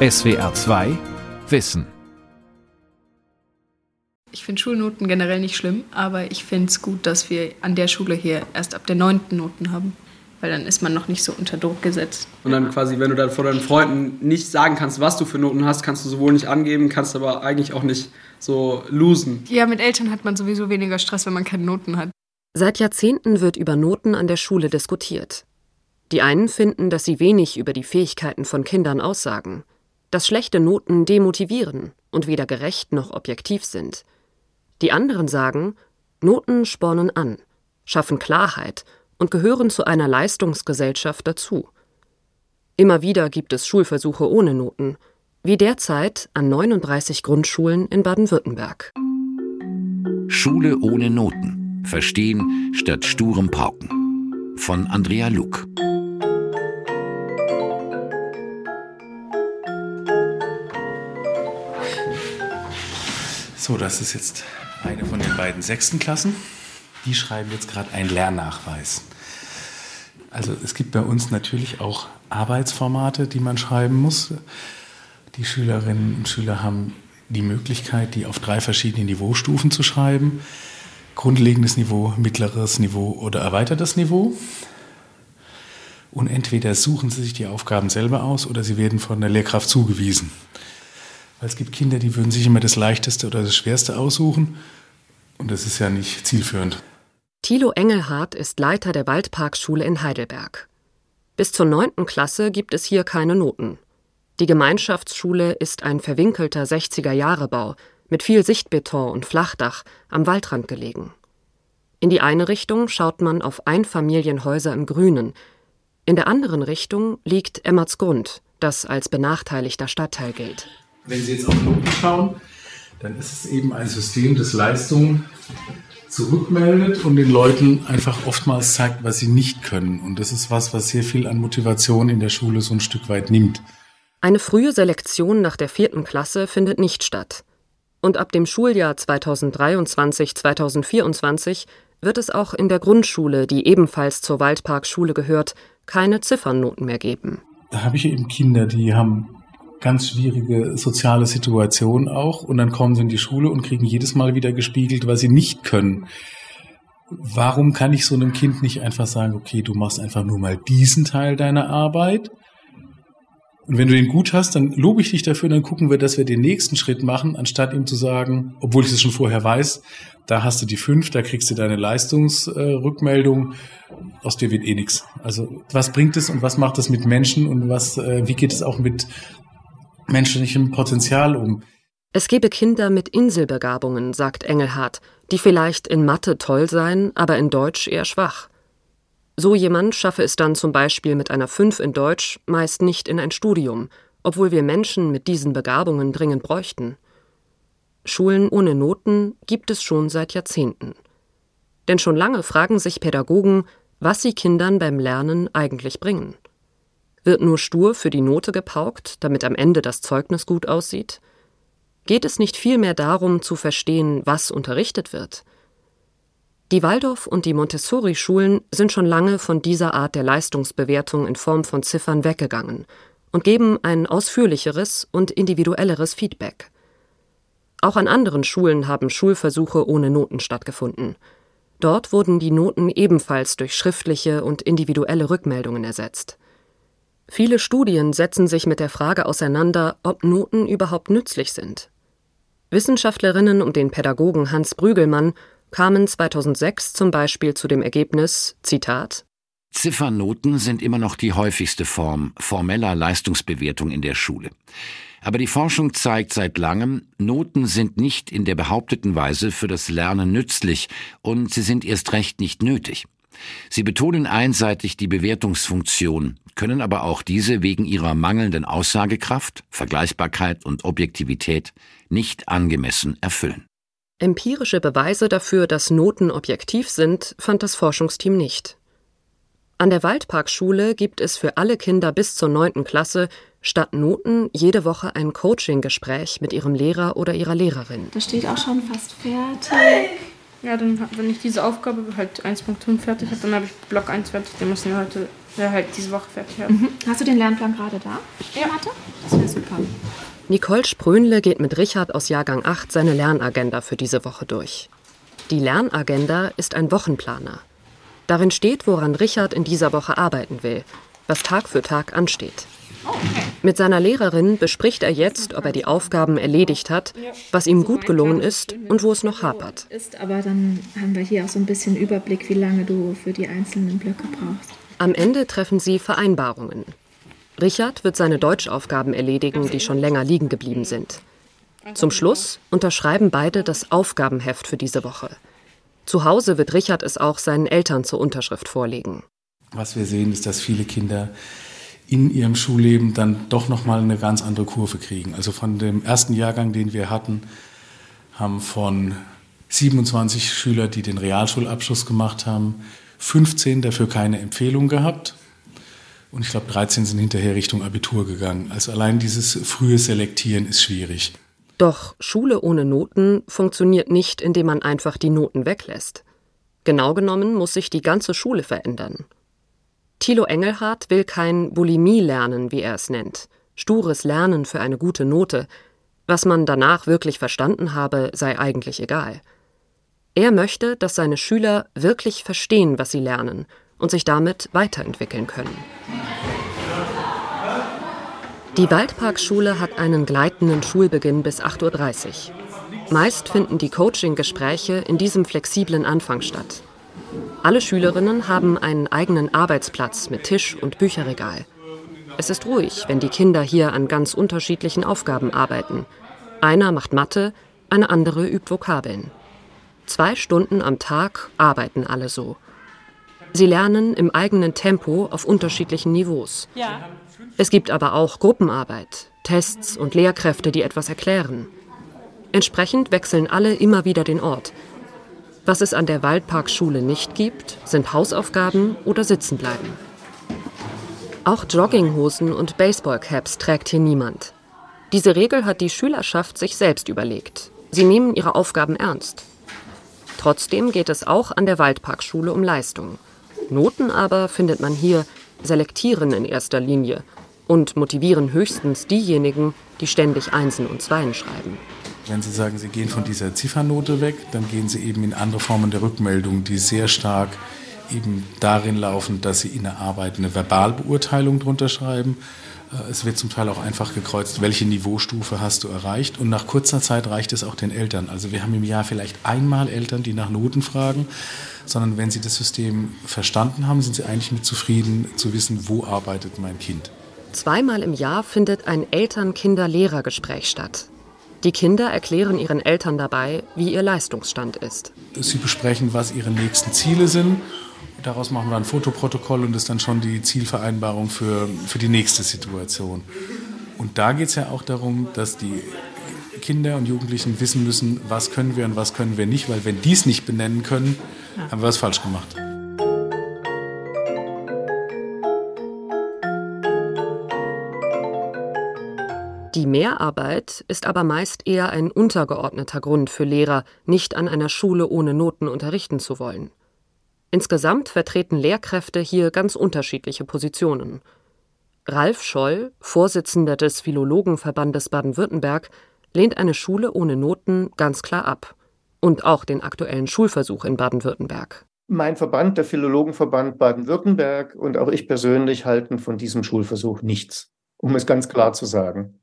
SWR 2 Wissen. Ich finde Schulnoten generell nicht schlimm, aber ich finde es gut, dass wir an der Schule hier erst ab der neunten Noten haben. Weil dann ist man noch nicht so unter Druck gesetzt. Und dann quasi, wenn du dann vor deinen Freunden nicht sagen kannst, was du für Noten hast, kannst du sowohl nicht angeben, kannst aber eigentlich auch nicht so losen. Ja, mit Eltern hat man sowieso weniger Stress, wenn man keine Noten hat. Seit Jahrzehnten wird über Noten an der Schule diskutiert. Die einen finden, dass sie wenig über die Fähigkeiten von Kindern aussagen, dass schlechte Noten demotivieren und weder gerecht noch objektiv sind. Die anderen sagen, Noten spornen an, schaffen Klarheit und gehören zu einer Leistungsgesellschaft dazu. Immer wieder gibt es Schulversuche ohne Noten, wie derzeit an 39 Grundschulen in Baden-Württemberg. Schule ohne Noten. Verstehen statt sturem Pauken. Von Andrea Luck. So, das ist jetzt eine von den beiden sechsten Klassen. Die schreiben jetzt gerade einen Lernnachweis. Also es gibt bei uns natürlich auch Arbeitsformate, die man schreiben muss. Die Schülerinnen und Schüler haben die Möglichkeit, die auf drei verschiedene Niveaustufen zu schreiben. Grundlegendes Niveau, mittleres Niveau oder erweitertes Niveau. Und entweder suchen sie sich die Aufgaben selber aus oder sie werden von der Lehrkraft zugewiesen. Weil es gibt Kinder, die würden sich immer das Leichteste oder das Schwerste aussuchen. Und das ist ja nicht zielführend. Thilo Engelhardt ist Leiter der Waldparkschule in Heidelberg. Bis zur neunten Klasse gibt es hier keine Noten. Die Gemeinschaftsschule ist ein verwinkelter 60er-Jahre-Bau mit viel Sichtbeton und Flachdach am Waldrand gelegen. In die eine Richtung schaut man auf Einfamilienhäuser im Grünen. In der anderen Richtung liegt Emmertsgrund, das als benachteiligter Stadtteil gilt. Wenn Sie jetzt auf Noten schauen, dann ist es eben ein System, das Leistungen zurückmeldet und den Leuten einfach oftmals zeigt, was sie nicht können. Und das ist was, was sehr viel an Motivation in der Schule so ein Stück weit nimmt. Eine frühe Selektion nach der vierten Klasse findet nicht statt. Und ab dem Schuljahr 2023-2024 wird es auch in der Grundschule, die ebenfalls zur Waldparkschule gehört, keine Ziffernnoten mehr geben. Da habe ich eben Kinder, die haben ganz schwierige soziale Situation auch und dann kommen sie in die Schule und kriegen jedes Mal wieder gespiegelt, was sie nicht können. Warum kann ich so einem Kind nicht einfach sagen, okay, du machst einfach nur mal diesen Teil deiner Arbeit und wenn du den gut hast, dann lobe ich dich dafür, dann gucken wir, dass wir den nächsten Schritt machen, anstatt ihm zu sagen, obwohl ich es schon vorher weiß, da hast du die fünf, da kriegst du deine Leistungsrückmeldung, äh, aus dir wird eh nichts. Also was bringt es und was macht es mit Menschen und was, äh, wie geht es auch mit menschlichem Potenzial um. Es gebe Kinder mit Inselbegabungen, sagt Engelhardt, die vielleicht in Mathe toll seien, aber in Deutsch eher schwach. So jemand schaffe es dann zum Beispiel mit einer 5 in Deutsch meist nicht in ein Studium, obwohl wir Menschen mit diesen Begabungen dringend bräuchten. Schulen ohne Noten gibt es schon seit Jahrzehnten. Denn schon lange fragen sich Pädagogen, was sie Kindern beim Lernen eigentlich bringen. Wird nur stur für die Note gepaukt, damit am Ende das Zeugnis gut aussieht? Geht es nicht vielmehr darum, zu verstehen, was unterrichtet wird? Die Waldorf- und die Montessori-Schulen sind schon lange von dieser Art der Leistungsbewertung in Form von Ziffern weggegangen und geben ein ausführlicheres und individuelleres Feedback. Auch an anderen Schulen haben Schulversuche ohne Noten stattgefunden. Dort wurden die Noten ebenfalls durch schriftliche und individuelle Rückmeldungen ersetzt. Viele Studien setzen sich mit der Frage auseinander, ob Noten überhaupt nützlich sind. Wissenschaftlerinnen um den Pädagogen Hans Brügelmann kamen 2006 zum Beispiel zu dem Ergebnis, Zitat, Ziffernoten sind immer noch die häufigste Form formeller Leistungsbewertung in der Schule. Aber die Forschung zeigt seit langem, Noten sind nicht in der behaupteten Weise für das Lernen nützlich und sie sind erst recht nicht nötig. Sie betonen einseitig die Bewertungsfunktion, können aber auch diese wegen ihrer mangelnden Aussagekraft, Vergleichbarkeit und Objektivität nicht angemessen erfüllen. Empirische Beweise dafür, dass Noten objektiv sind, fand das Forschungsteam nicht. An der Waldparkschule gibt es für alle Kinder bis zur neunten Klasse statt Noten jede Woche ein Coaching-Gespräch mit ihrem Lehrer oder ihrer Lehrerin. Das steht auch schon fast fertig. Ja, dann, wenn ich diese Aufgabe halt 1.5 fertig habe, dann habe ich Block 1 fertig. Den müssen wir heute ja, halt diese Woche fertig habe. Mhm. Hast du den Lernplan gerade da? Ja. Mathe? Das wäre super. Nicole Sprönle geht mit Richard aus Jahrgang 8 seine Lernagenda für diese Woche durch. Die Lernagenda ist ein Wochenplaner. Darin steht, woran Richard in dieser Woche arbeiten will, was Tag für Tag ansteht. Mit seiner Lehrerin bespricht er jetzt, ob er die Aufgaben erledigt hat, was ihm gut gelungen ist und wo es noch hapert. Ist, aber dann haben wir hier auch so ein bisschen Überblick, wie lange du für die einzelnen Blöcke brauchst. Am Ende treffen sie Vereinbarungen. Richard wird seine Deutschaufgaben erledigen, die schon länger liegen geblieben sind. Zum Schluss unterschreiben beide das Aufgabenheft für diese Woche. Zu Hause wird Richard es auch seinen Eltern zur Unterschrift vorlegen. Was wir sehen, ist, dass viele Kinder in ihrem Schulleben dann doch nochmal eine ganz andere Kurve kriegen. Also von dem ersten Jahrgang, den wir hatten, haben von 27 Schüler, die den Realschulabschluss gemacht haben, 15 dafür keine Empfehlung gehabt. Und ich glaube, 13 sind hinterher Richtung Abitur gegangen. Also allein dieses frühe Selektieren ist schwierig. Doch Schule ohne Noten funktioniert nicht, indem man einfach die Noten weglässt. Genau genommen muss sich die ganze Schule verändern. Thilo Engelhardt will kein Bulimie-Lernen, wie er es nennt, stures Lernen für eine gute Note. Was man danach wirklich verstanden habe, sei eigentlich egal. Er möchte, dass seine Schüler wirklich verstehen, was sie lernen und sich damit weiterentwickeln können. Die Waldparkschule hat einen gleitenden Schulbeginn bis 8.30 Uhr. Meist finden die Coaching-Gespräche in diesem flexiblen Anfang statt. Alle Schülerinnen haben einen eigenen Arbeitsplatz mit Tisch und Bücherregal. Es ist ruhig, wenn die Kinder hier an ganz unterschiedlichen Aufgaben arbeiten. Einer macht Mathe, eine andere übt Vokabeln. Zwei Stunden am Tag arbeiten alle so. Sie lernen im eigenen Tempo auf unterschiedlichen Niveaus. Ja. Es gibt aber auch Gruppenarbeit, Tests und Lehrkräfte, die etwas erklären. Entsprechend wechseln alle immer wieder den Ort. Was es an der Waldparkschule nicht gibt, sind Hausaufgaben oder Sitzenbleiben. Auch Jogginghosen und Baseballcaps trägt hier niemand. Diese Regel hat die Schülerschaft sich selbst überlegt. Sie nehmen ihre Aufgaben ernst. Trotzdem geht es auch an der Waldparkschule um Leistung. Noten aber findet man hier selektieren in erster Linie und motivieren höchstens diejenigen, die ständig Einsen und Zweien schreiben. Wenn Sie sagen, Sie gehen von dieser Ziffernote weg, dann gehen Sie eben in andere Formen der Rückmeldung, die sehr stark eben darin laufen, dass Sie in der Arbeit eine Verbalbeurteilung drunter schreiben. Äh, Es wird zum Teil auch einfach gekreuzt, welche Niveaustufe hast du erreicht. Und nach kurzer Zeit reicht es auch den Eltern. Also wir haben im Jahr vielleicht einmal Eltern, die nach Noten fragen, sondern wenn sie das System verstanden haben, sind sie eigentlich mit zufrieden zu wissen, wo arbeitet mein Kind. Zweimal im Jahr findet ein Eltern-Kinder-Lehrer-Gespräch statt. Die Kinder erklären ihren Eltern dabei, wie ihr Leistungsstand ist. Sie besprechen, was ihre nächsten Ziele sind. Daraus machen wir ein Fotoprotokoll und das ist dann schon die Zielvereinbarung für, für die nächste Situation. Und da geht es ja auch darum, dass die Kinder und Jugendlichen wissen müssen, was können wir und was können wir nicht, weil wenn die es nicht benennen können, haben wir was falsch gemacht. Die Mehrarbeit ist aber meist eher ein untergeordneter Grund für Lehrer, nicht an einer Schule ohne Noten unterrichten zu wollen. Insgesamt vertreten Lehrkräfte hier ganz unterschiedliche Positionen. Ralf Scholl, Vorsitzender des Philologenverbandes Baden-Württemberg, lehnt eine Schule ohne Noten ganz klar ab. Und auch den aktuellen Schulversuch in Baden-Württemberg. Mein Verband, der Philologenverband Baden-Württemberg und auch ich persönlich halten von diesem Schulversuch nichts, um es ganz klar zu sagen.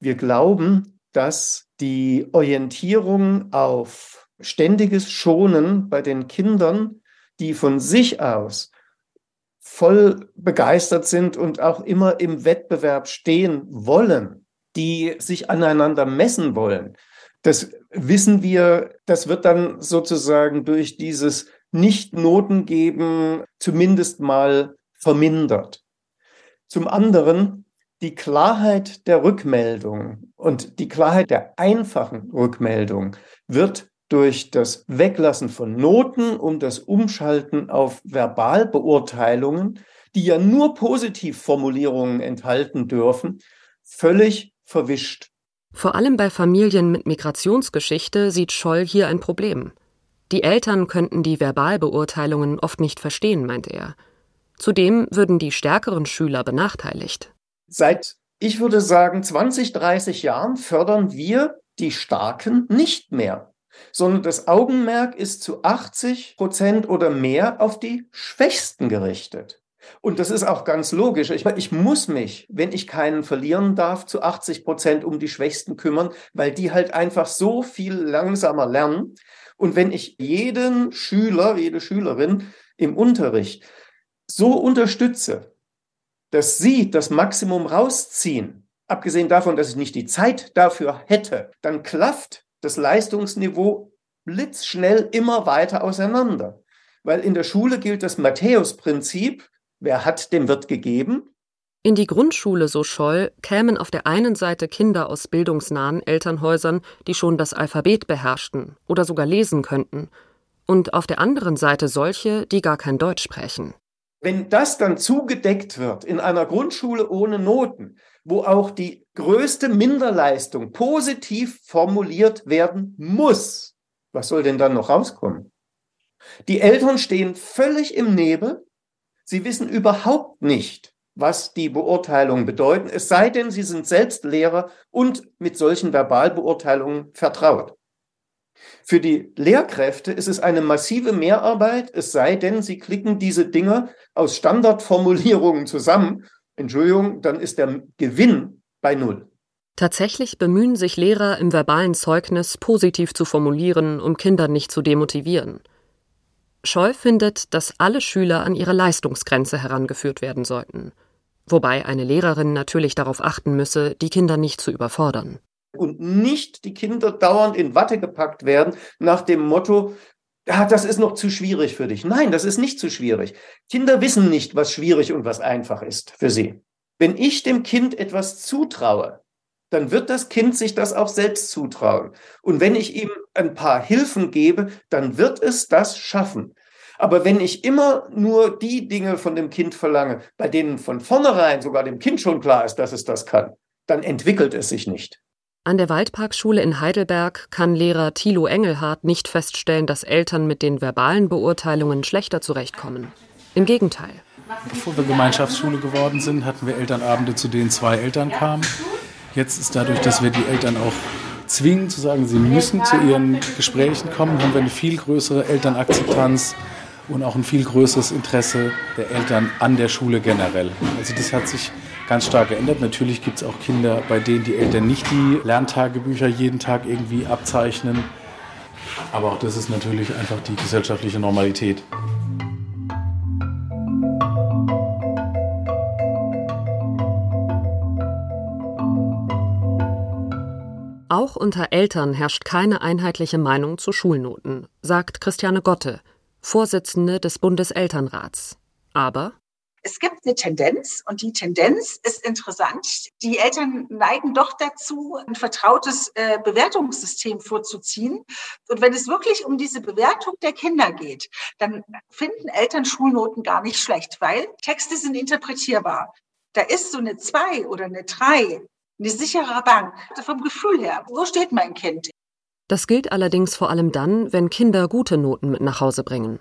Wir glauben, dass die Orientierung auf ständiges Schonen bei den Kindern, die von sich aus voll begeistert sind und auch immer im Wettbewerb stehen wollen, die sich aneinander messen wollen, das wissen wir, das wird dann sozusagen durch dieses Nicht-Noten geben zumindest mal vermindert. Zum anderen die Klarheit der Rückmeldung und die Klarheit der einfachen Rückmeldung wird durch das Weglassen von Noten und das Umschalten auf Verbalbeurteilungen, die ja nur Positivformulierungen enthalten dürfen, völlig verwischt. Vor allem bei Familien mit Migrationsgeschichte sieht Scholl hier ein Problem. Die Eltern könnten die Verbalbeurteilungen oft nicht verstehen, meint er. Zudem würden die stärkeren Schüler benachteiligt. Seit, ich würde sagen, 20, 30 Jahren fördern wir die Starken nicht mehr, sondern das Augenmerk ist zu 80 Prozent oder mehr auf die Schwächsten gerichtet. Und das ist auch ganz logisch. Ich, ich, muss mich, wenn ich keinen verlieren darf, zu 80 Prozent um die Schwächsten kümmern, weil die halt einfach so viel langsamer lernen. Und wenn ich jeden Schüler, jede Schülerin im Unterricht so unterstütze, dass sie das Maximum rausziehen, abgesehen davon, dass ich nicht die Zeit dafür hätte, dann klafft das Leistungsniveau blitzschnell immer weiter auseinander. Weil in der Schule gilt das Matthäus-Prinzip, wer hat, dem wird gegeben. In die Grundschule, so Scholl, kämen auf der einen Seite Kinder aus bildungsnahen Elternhäusern, die schon das Alphabet beherrschten oder sogar lesen könnten, und auf der anderen Seite solche, die gar kein Deutsch sprechen. Wenn das dann zugedeckt wird in einer Grundschule ohne Noten, wo auch die größte Minderleistung positiv formuliert werden muss, was soll denn dann noch rauskommen? Die Eltern stehen völlig im Nebel. Sie wissen überhaupt nicht, was die Beurteilungen bedeuten, es sei denn, sie sind selbst Lehrer und mit solchen Verbalbeurteilungen vertraut. Für die Lehrkräfte ist es eine massive Mehrarbeit, es sei denn, sie klicken diese Dinge aus Standardformulierungen zusammen. Entschuldigung, dann ist der Gewinn bei Null. Tatsächlich bemühen sich Lehrer im verbalen Zeugnis positiv zu formulieren, um Kinder nicht zu demotivieren. Scholl findet, dass alle Schüler an ihre Leistungsgrenze herangeführt werden sollten, wobei eine Lehrerin natürlich darauf achten müsse, die Kinder nicht zu überfordern und nicht die Kinder dauernd in Watte gepackt werden nach dem Motto, ah, das ist noch zu schwierig für dich. Nein, das ist nicht zu schwierig. Kinder wissen nicht, was schwierig und was einfach ist für sie. Wenn ich dem Kind etwas zutraue, dann wird das Kind sich das auch selbst zutrauen. Und wenn ich ihm ein paar Hilfen gebe, dann wird es das schaffen. Aber wenn ich immer nur die Dinge von dem Kind verlange, bei denen von vornherein sogar dem Kind schon klar ist, dass es das kann, dann entwickelt es sich nicht. An der Waldparkschule in Heidelberg kann Lehrer Thilo Engelhardt nicht feststellen, dass Eltern mit den verbalen Beurteilungen schlechter zurechtkommen. Im Gegenteil. Bevor wir Gemeinschaftsschule geworden sind, hatten wir Elternabende, zu denen zwei Eltern kamen. Jetzt ist dadurch, dass wir die Eltern auch zwingen zu sagen, sie müssen zu ihren Gesprächen kommen, haben wir eine viel größere Elternakzeptanz und auch ein viel größeres Interesse der Eltern an der Schule generell. Also das hat sich ganz stark geändert. Natürlich gibt es auch Kinder, bei denen die Eltern nicht die Lerntagebücher jeden Tag irgendwie abzeichnen. Aber auch das ist natürlich einfach die gesellschaftliche Normalität. Auch unter Eltern herrscht keine einheitliche Meinung zu Schulnoten, sagt Christiane Gotte, Vorsitzende des Bundeselternrats. Aber es gibt eine Tendenz und die Tendenz ist interessant. Die Eltern neigen doch dazu, ein vertrautes äh, Bewertungssystem vorzuziehen. Und wenn es wirklich um diese Bewertung der Kinder geht, dann finden Eltern Schulnoten gar nicht schlecht, weil Texte sind interpretierbar. Da ist so eine zwei oder eine drei eine sichere Bank. Also vom Gefühl her, wo steht mein Kind? Das gilt allerdings vor allem dann, wenn Kinder gute Noten mit nach Hause bringen.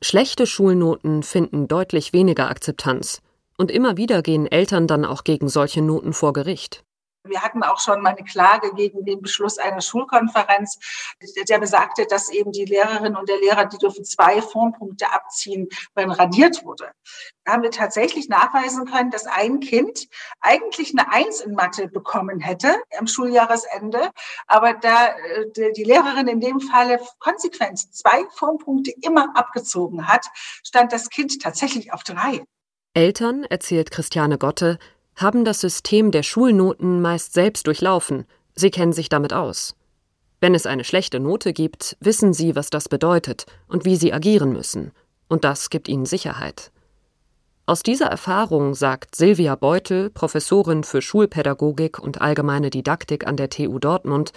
Schlechte Schulnoten finden deutlich weniger Akzeptanz, und immer wieder gehen Eltern dann auch gegen solche Noten vor Gericht. Wir hatten auch schon mal eine Klage gegen den Beschluss einer Schulkonferenz, der besagte, dass eben die Lehrerin und der Lehrer, die dürfen zwei Formpunkte abziehen, wenn radiert wurde. Da haben wir tatsächlich nachweisen können, dass ein Kind eigentlich eine Eins in Mathe bekommen hätte am Schuljahresende, aber da äh, die Lehrerin in dem Falle konsequent zwei Formpunkte immer abgezogen hat, stand das Kind tatsächlich auf drei. Eltern, erzählt Christiane Gotte, haben das System der Schulnoten meist selbst durchlaufen, sie kennen sich damit aus. Wenn es eine schlechte Note gibt, wissen sie, was das bedeutet und wie sie agieren müssen, und das gibt ihnen Sicherheit. Aus dieser Erfahrung sagt Silvia Beutel, Professorin für Schulpädagogik und allgemeine Didaktik an der TU Dortmund,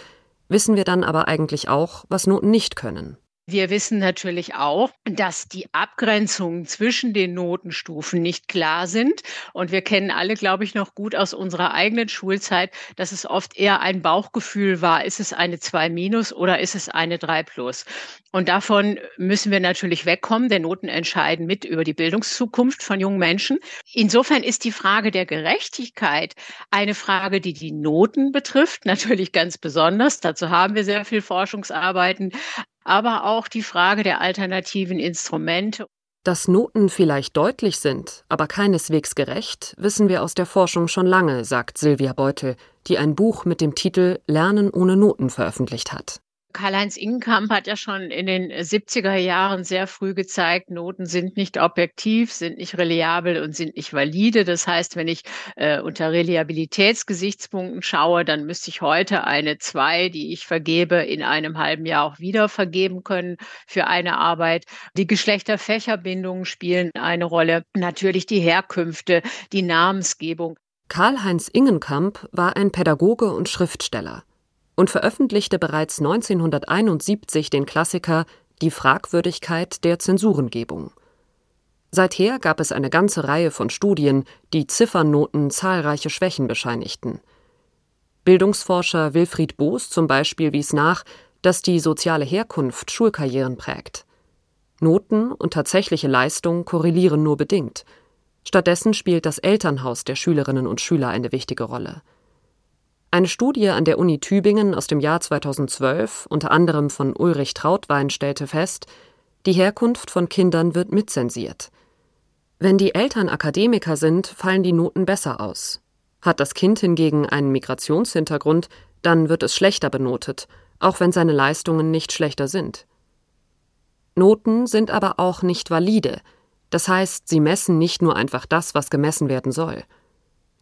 wissen wir dann aber eigentlich auch, was Noten nicht können. Wir wissen natürlich auch, dass die Abgrenzungen zwischen den Notenstufen nicht klar sind. Und wir kennen alle, glaube ich, noch gut aus unserer eigenen Schulzeit, dass es oft eher ein Bauchgefühl war, ist es eine 2 minus oder ist es eine 3 plus. Und davon müssen wir natürlich wegkommen, denn Noten entscheiden mit über die Bildungszukunft von jungen Menschen. Insofern ist die Frage der Gerechtigkeit eine Frage, die die Noten betrifft, natürlich ganz besonders. Dazu haben wir sehr viel Forschungsarbeiten aber auch die Frage der alternativen Instrumente. Dass Noten vielleicht deutlich sind, aber keineswegs gerecht, wissen wir aus der Forschung schon lange, sagt Silvia Beutel, die ein Buch mit dem Titel Lernen ohne Noten veröffentlicht hat. Karl-Heinz Ingenkamp hat ja schon in den 70er Jahren sehr früh gezeigt, Noten sind nicht objektiv, sind nicht reliabel und sind nicht valide. Das heißt, wenn ich äh, unter Reliabilitätsgesichtspunkten schaue, dann müsste ich heute eine 2, die ich vergebe, in einem halben Jahr auch wieder vergeben können für eine Arbeit. Die Geschlechterfächerbindungen spielen eine Rolle. Natürlich die Herkünfte, die Namensgebung. Karl-Heinz Ingenkamp war ein Pädagoge und Schriftsteller und veröffentlichte bereits 1971 den Klassiker Die Fragwürdigkeit der Zensurengebung. Seither gab es eine ganze Reihe von Studien, die Ziffernnoten zahlreiche Schwächen bescheinigten. Bildungsforscher Wilfried Boos zum Beispiel wies nach, dass die soziale Herkunft Schulkarrieren prägt. Noten und tatsächliche Leistung korrelieren nur bedingt. Stattdessen spielt das Elternhaus der Schülerinnen und Schüler eine wichtige Rolle. Eine Studie an der Uni Tübingen aus dem Jahr 2012, unter anderem von Ulrich Trautwein, stellte fest, die Herkunft von Kindern wird mitzensiert. Wenn die Eltern Akademiker sind, fallen die Noten besser aus. Hat das Kind hingegen einen Migrationshintergrund, dann wird es schlechter benotet, auch wenn seine Leistungen nicht schlechter sind. Noten sind aber auch nicht valide, das heißt, sie messen nicht nur einfach das, was gemessen werden soll.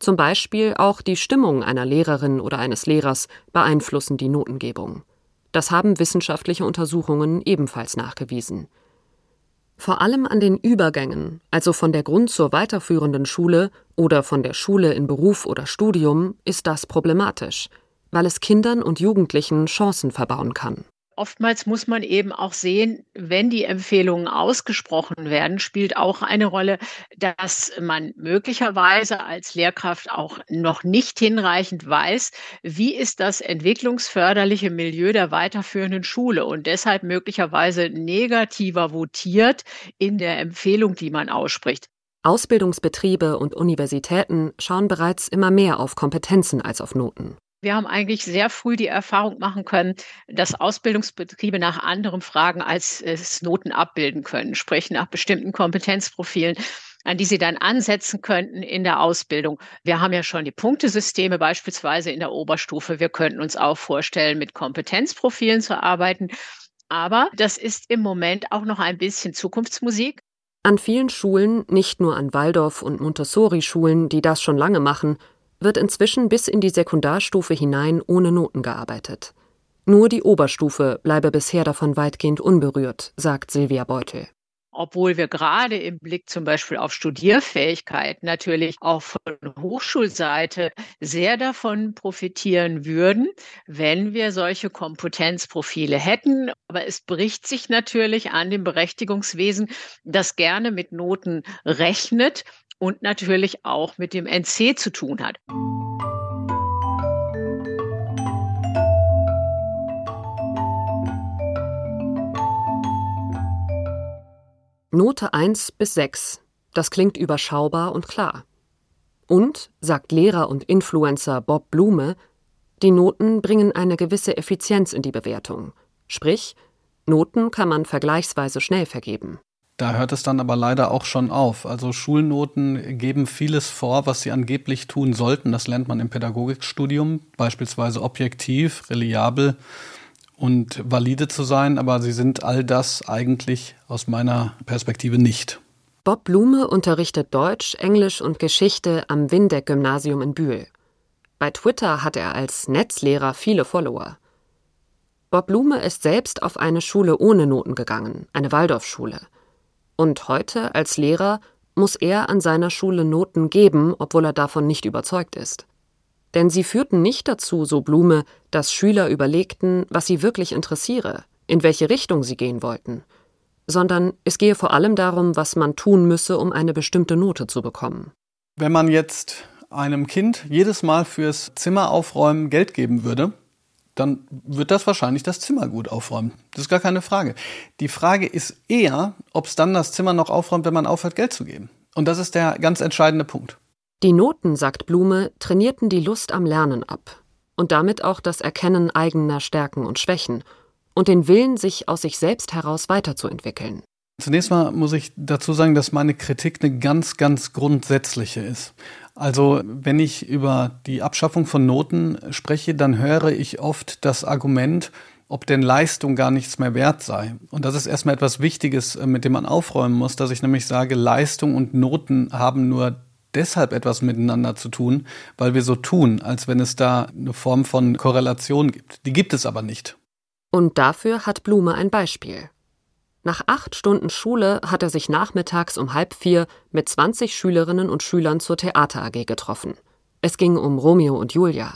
Zum Beispiel auch die Stimmung einer Lehrerin oder eines Lehrers beeinflussen die Notengebung. Das haben wissenschaftliche Untersuchungen ebenfalls nachgewiesen. Vor allem an den Übergängen, also von der Grund- zur weiterführenden Schule oder von der Schule in Beruf oder Studium, ist das problematisch, weil es Kindern und Jugendlichen Chancen verbauen kann. Oftmals muss man eben auch sehen, wenn die Empfehlungen ausgesprochen werden, spielt auch eine Rolle, dass man möglicherweise als Lehrkraft auch noch nicht hinreichend weiß, wie ist das entwicklungsförderliche Milieu der weiterführenden Schule und deshalb möglicherweise negativer votiert in der Empfehlung, die man ausspricht. Ausbildungsbetriebe und Universitäten schauen bereits immer mehr auf Kompetenzen als auf Noten. Wir haben eigentlich sehr früh die Erfahrung machen können, dass Ausbildungsbetriebe nach anderen Fragen als es Noten abbilden können, sprich nach bestimmten Kompetenzprofilen an die sie dann ansetzen könnten in der Ausbildung. Wir haben ja schon die Punktesysteme beispielsweise in der Oberstufe. Wir könnten uns auch vorstellen, mit Kompetenzprofilen zu arbeiten. Aber das ist im Moment auch noch ein bisschen Zukunftsmusik. An vielen Schulen, nicht nur an Waldorf- und Montessori-Schulen, die das schon lange machen, wird inzwischen bis in die Sekundarstufe hinein ohne Noten gearbeitet. Nur die Oberstufe bleibe bisher davon weitgehend unberührt, sagt Silvia Beutel obwohl wir gerade im Blick zum Beispiel auf Studierfähigkeit natürlich auch von Hochschulseite sehr davon profitieren würden, wenn wir solche Kompetenzprofile hätten. Aber es bricht sich natürlich an dem Berechtigungswesen, das gerne mit Noten rechnet und natürlich auch mit dem NC zu tun hat. Note 1 bis 6. Das klingt überschaubar und klar. Und, sagt Lehrer und Influencer Bob Blume, die Noten bringen eine gewisse Effizienz in die Bewertung. Sprich, Noten kann man vergleichsweise schnell vergeben. Da hört es dann aber leider auch schon auf. Also Schulnoten geben vieles vor, was sie angeblich tun sollten. Das lernt man im Pädagogikstudium, beispielsweise objektiv, reliabel und valide zu sein, aber sie sind all das eigentlich aus meiner Perspektive nicht. Bob Blume unterrichtet Deutsch, Englisch und Geschichte am Windeck-Gymnasium in Bühl. Bei Twitter hat er als Netzlehrer viele Follower. Bob Blume ist selbst auf eine Schule ohne Noten gegangen, eine Waldorfschule. Und heute als Lehrer muss er an seiner Schule Noten geben, obwohl er davon nicht überzeugt ist. Denn sie führten nicht dazu, so Blume, dass Schüler überlegten, was sie wirklich interessiere, in welche Richtung sie gehen wollten, sondern es gehe vor allem darum, was man tun müsse, um eine bestimmte Note zu bekommen. Wenn man jetzt einem Kind jedes Mal fürs Zimmer aufräumen Geld geben würde, dann wird das wahrscheinlich das Zimmer gut aufräumen. Das ist gar keine Frage. Die Frage ist eher, ob es dann das Zimmer noch aufräumt, wenn man aufhört, Geld zu geben. Und das ist der ganz entscheidende Punkt. Die Noten, sagt Blume, trainierten die Lust am Lernen ab und damit auch das Erkennen eigener Stärken und Schwächen und den Willen, sich aus sich selbst heraus weiterzuentwickeln. Zunächst mal muss ich dazu sagen, dass meine Kritik eine ganz, ganz grundsätzliche ist. Also wenn ich über die Abschaffung von Noten spreche, dann höre ich oft das Argument, ob denn Leistung gar nichts mehr wert sei. Und das ist erstmal etwas Wichtiges, äh, mit dem man aufräumen muss, dass ich nämlich sage, Leistung und Noten haben nur deshalb etwas miteinander zu tun, weil wir so tun, als wenn es da eine Form von Korrelation gibt. Die gibt es aber nicht. Und dafür hat Blume ein Beispiel. Nach acht Stunden Schule hat er sich nachmittags um halb vier mit 20 Schülerinnen und Schülern zur Theater AG getroffen. Es ging um Romeo und Julia.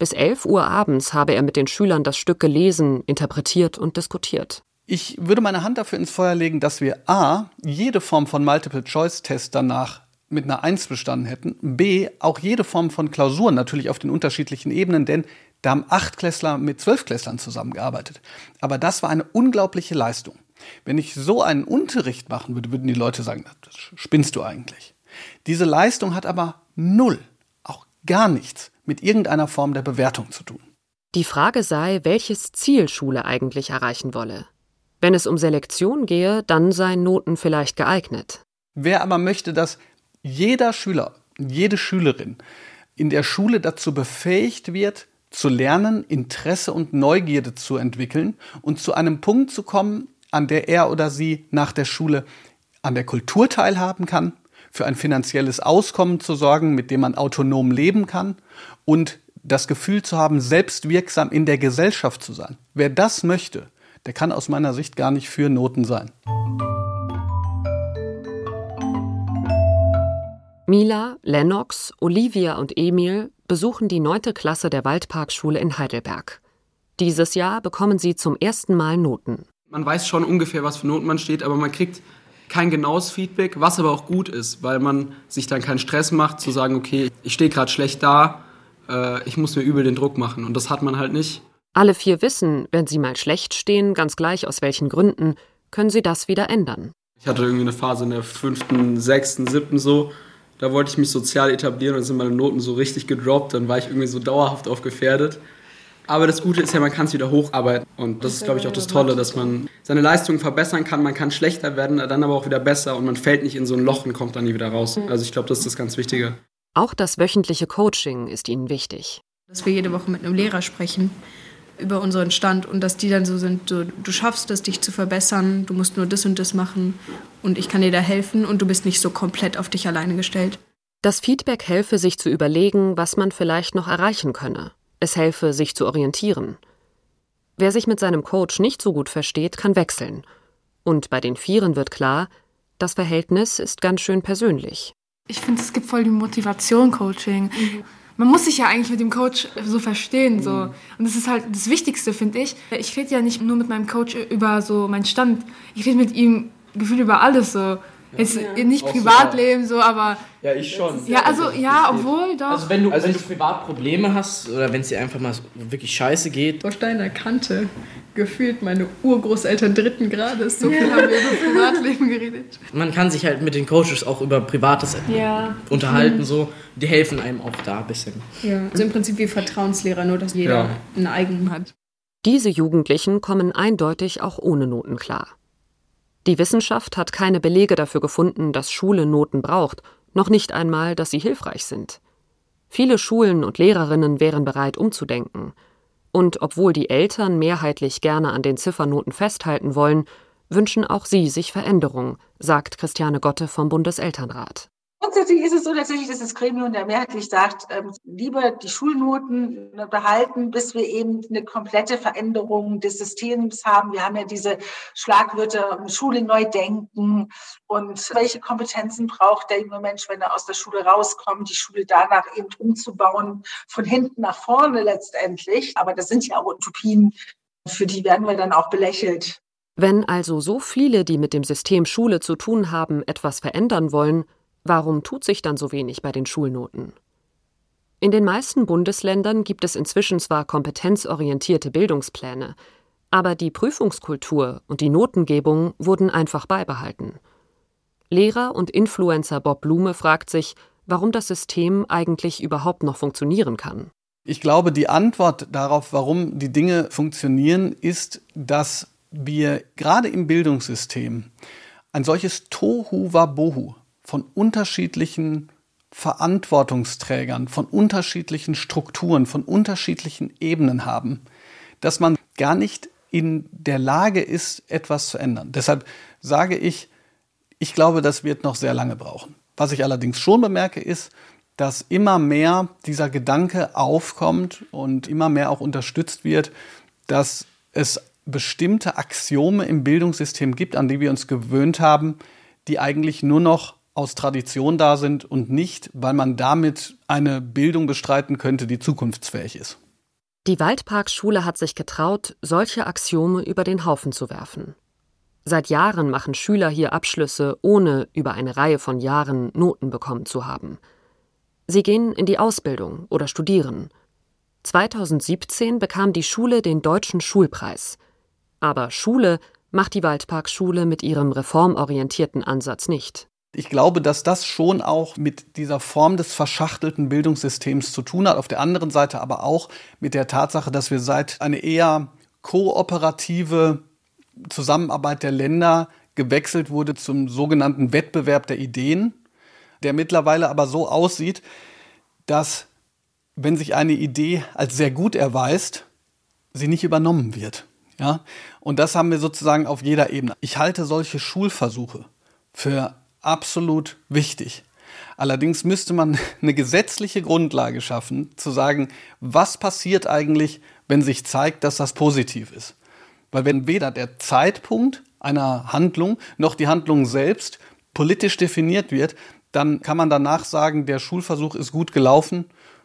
Bis elf Uhr abends habe er mit den Schülern das Stück gelesen, interpretiert und diskutiert. Ich würde meine Hand dafür ins Feuer legen, dass wir A, jede Form von Multiple-Choice-Test danach mit einer Eins bestanden hätten, B, auch jede Form von Klausuren natürlich auf den unterschiedlichen Ebenen, denn da haben Achtklässler mit Zwölfklässlern zusammengearbeitet. Aber das war eine unglaubliche Leistung. Wenn ich so einen Unterricht machen würde, würden die Leute sagen, das spinnst du eigentlich. Diese Leistung hat aber null, auch gar nichts mit irgendeiner Form der Bewertung zu tun. Die Frage sei, welches Ziel Schule eigentlich erreichen wolle. Wenn es um Selektion gehe, dann seien Noten vielleicht geeignet. Wer aber möchte, dass jeder Schüler, jede Schülerin in der Schule dazu befähigt wird, zu lernen, Interesse und Neugierde zu entwickeln und zu einem Punkt zu kommen, an der er oder sie nach der Schule an der Kultur teilhaben kann, für ein finanzielles Auskommen zu sorgen, mit dem man autonom leben kann und das Gefühl zu haben, selbst wirksam in der Gesellschaft zu sein. Wer das möchte, der kann aus meiner Sicht gar nicht für Noten sein. Mila, Lennox, Olivia und Emil besuchen die neunte Klasse der Waldparkschule in Heidelberg. Dieses Jahr bekommen sie zum ersten Mal Noten. Man weiß schon ungefähr, was für Noten man steht, aber man kriegt kein genaues Feedback, was aber auch gut ist, weil man sich dann keinen Stress macht, zu sagen, okay, ich stehe gerade schlecht da, äh, ich muss mir übel den Druck machen. Und das hat man halt nicht. Alle vier wissen, wenn sie mal schlecht stehen, ganz gleich aus welchen Gründen, können sie das wieder ändern. Ich hatte irgendwie eine Phase in der fünften, sechsten, siebten so, da wollte ich mich sozial etablieren und sind meine Noten so richtig gedroppt, dann war ich irgendwie so dauerhaft auf gefährdet. Aber das Gute ist ja, man kann es wieder hocharbeiten. Und das ist, glaube ich, auch das Tolle, dass man seine Leistungen verbessern kann. Man kann schlechter werden, dann aber auch wieder besser und man fällt nicht in so ein Loch und kommt dann nie wieder raus. Also ich glaube, das ist das ganz Wichtige. Auch das wöchentliche Coaching ist ihnen wichtig. Dass wir jede Woche mit einem Lehrer sprechen über unseren Stand und dass die dann so sind, so, du schaffst es, dich zu verbessern, du musst nur das und das machen und ich kann dir da helfen und du bist nicht so komplett auf dich alleine gestellt. Das Feedback helfe, sich zu überlegen, was man vielleicht noch erreichen könne. Es helfe, sich zu orientieren. Wer sich mit seinem Coach nicht so gut versteht, kann wechseln. Und bei den Vieren wird klar, das Verhältnis ist ganz schön persönlich. Ich finde, es gibt voll die Motivation Coaching. Man muss sich ja eigentlich mit dem Coach so verstehen. So. Und das ist halt das Wichtigste, finde ich. Ich rede ja nicht nur mit meinem Coach über so meinen Stand. Ich rede mit ihm gefühlt über alles so. Jetzt ja. nicht Privatleben so, aber. Ja, ich schon. Ja, also, ja, obwohl doch. Also, wenn du, also wenn du privat Probleme hast oder wenn es dir einfach mal wirklich scheiße geht. Frau Steiner kannte gefühlt meine Urgroßeltern dritten Grades. So viel haben wir über Privatleben geredet. Man kann sich halt mit den Coaches auch über Privates ja. unterhalten, so. Die helfen einem auch da ein bisschen. Ja, also im Prinzip wie Vertrauenslehrer, nur dass jeder ja. einen eigenen hat. Diese Jugendlichen kommen eindeutig auch ohne Noten klar. Die Wissenschaft hat keine Belege dafür gefunden, dass Schule Noten braucht, noch nicht einmal, dass sie hilfreich sind. Viele Schulen und Lehrerinnen wären bereit umzudenken. Und obwohl die Eltern mehrheitlich gerne an den Ziffernoten festhalten wollen, wünschen auch sie sich Veränderung, sagt Christiane Gotte vom Bundeselternrat. Grundsätzlich ist es so tatsächlich, dass das Gremium der mehrheitlich sagt, ähm, lieber die Schulnoten behalten, bis wir eben eine komplette Veränderung des Systems haben. Wir haben ja diese Schlagwörter Schule neu denken und welche Kompetenzen braucht der junge Mensch, wenn er aus der Schule rauskommt, die Schule danach eben umzubauen, von hinten nach vorne letztendlich. Aber das sind ja auch Utopien, Für die werden wir dann auch belächelt. Wenn also so viele, die mit dem System Schule zu tun haben, etwas verändern wollen, warum tut sich dann so wenig bei den Schulnoten? In den meisten Bundesländern gibt es inzwischen zwar kompetenzorientierte Bildungspläne, aber die Prüfungskultur und die Notengebung wurden einfach beibehalten. Lehrer und Influencer Bob Blume fragt sich, warum das System eigentlich überhaupt noch funktionieren kann. Ich glaube, die Antwort darauf, warum die Dinge funktionieren, ist, dass wir gerade im Bildungssystem ein solches Tohu Wabohu von unterschiedlichen Verantwortungsträgern, von unterschiedlichen Strukturen, von unterschiedlichen Ebenen haben, dass man gar nicht in der Lage ist, etwas zu ändern. Deshalb sage ich, ich glaube, das wird noch sehr lange brauchen. Was ich allerdings schon bemerke, ist, dass immer mehr dieser Gedanke aufkommt und immer mehr auch unterstützt wird, dass es bestimmte Axiome im Bildungssystem gibt, an die wir uns gewöhnt haben, die eigentlich nur noch aus Tradition da sind und nicht, weil man damit eine Bildung bestreiten könnte, die zukunftsfähig ist. Die Waldparkschule hat sich getraut, solche Axiome über den Haufen zu werfen. Seit Jahren machen Schüler hier Abschlüsse, ohne über eine Reihe von Jahren Noten bekommen zu haben. Sie gehen in die Ausbildung oder studieren. 2017 bekam die Schule den Deutschen Schulpreis. Aber Schule macht die Waldparkschule mit ihrem reformorientierten Ansatz nicht. Ich glaube, dass das schon auch mit dieser Form des verschachtelten Bildungssystems zu tun hat. Auf der anderen Seite aber auch mit der Tatsache, dass wir seit eine eher kooperative Zusammenarbeit der Länder gewechselt wurde zum sogenannten Wettbewerb der Ideen, der mittlerweile aber so aussieht, dass wenn sich eine Idee als sehr gut erweist, sie nicht übernommen wird. Ja? Und das haben wir sozusagen auf jeder Ebene. Ich halte solche Schulversuche für absolut wichtig. Allerdings müsste man eine gesetzliche Grundlage schaffen, zu sagen, was passiert eigentlich, wenn sich zeigt, dass das positiv ist. Weil wenn weder der Zeitpunkt einer Handlung noch die Handlung selbst politisch definiert wird, dann kann man danach sagen, der Schulversuch ist gut gelaufen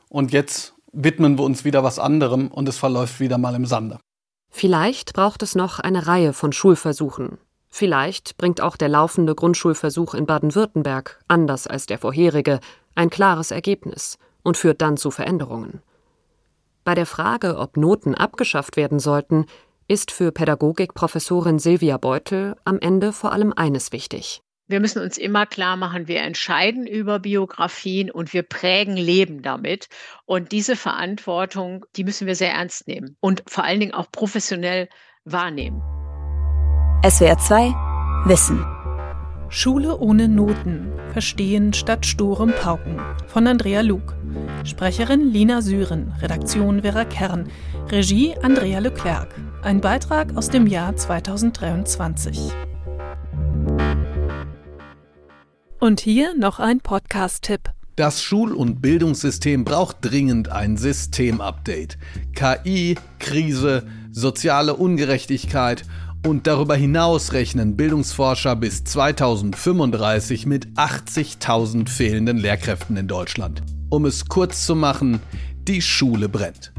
und jetzt widmen wir uns wieder was anderem und es verläuft wieder mal im Sande. Vielleicht braucht es noch eine Reihe von Schulversuchen. Vielleicht bringt auch der laufende Grundschulversuch in Baden-Württemberg, anders als der vorherige, ein klares Ergebnis und führt dann zu Veränderungen. Bei der Frage, ob Noten abgeschafft werden sollten, ist für Pädagogikprofessorin Silvia Beutel am Ende vor allem eines wichtig. Wir müssen uns immer klar machen, wir entscheiden über Biografien und wir prägen Leben damit. Und diese Verantwortung, die müssen wir sehr ernst nehmen und vor allen Dingen auch professionell wahrnehmen. SWR 2 Wissen. Schule ohne Noten. Verstehen statt sturem Pauken. Von Andrea Luke. Sprecherin Lina Süren. Redaktion Vera Kern. Regie Andrea Leclerc. Ein Beitrag aus dem Jahr 2023. Und hier noch ein Podcast-Tipp. Das Schul- und Bildungssystem braucht dringend ein Systemupdate. KI, Krise, soziale Ungerechtigkeit und darüber hinaus rechnen Bildungsforscher bis 2035 mit 80.000 fehlenden Lehrkräften in Deutschland. Um es kurz zu machen, die Schule brennt.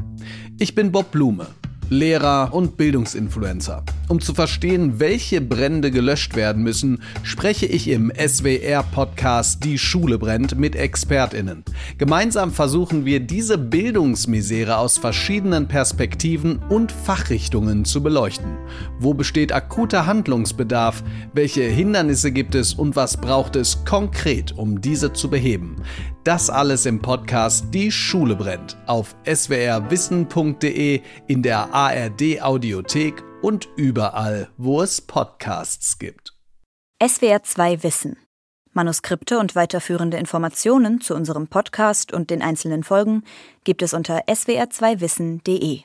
Ich bin Bob Blume Lehrer und Bildungsinfluencer. Um zu verstehen, welche Brände gelöscht werden müssen, spreche ich im SWR-Podcast Die Schule brennt mit ExpertInnen. Gemeinsam versuchen wir, diese Bildungsmisere aus verschiedenen Perspektiven und Fachrichtungen zu beleuchten. Wo besteht akuter Handlungsbedarf? Welche Hindernisse gibt es und was braucht es konkret, um diese zu beheben? Das alles im Podcast Die Schule brennt auf swrwissen.de, in der ARD Audiothek und überall, wo es Podcasts gibt. SWR 2 Wissen. Manuskripte und weiterführende Informationen zu unserem Podcast und den einzelnen Folgen gibt es unter swr2wissen.de.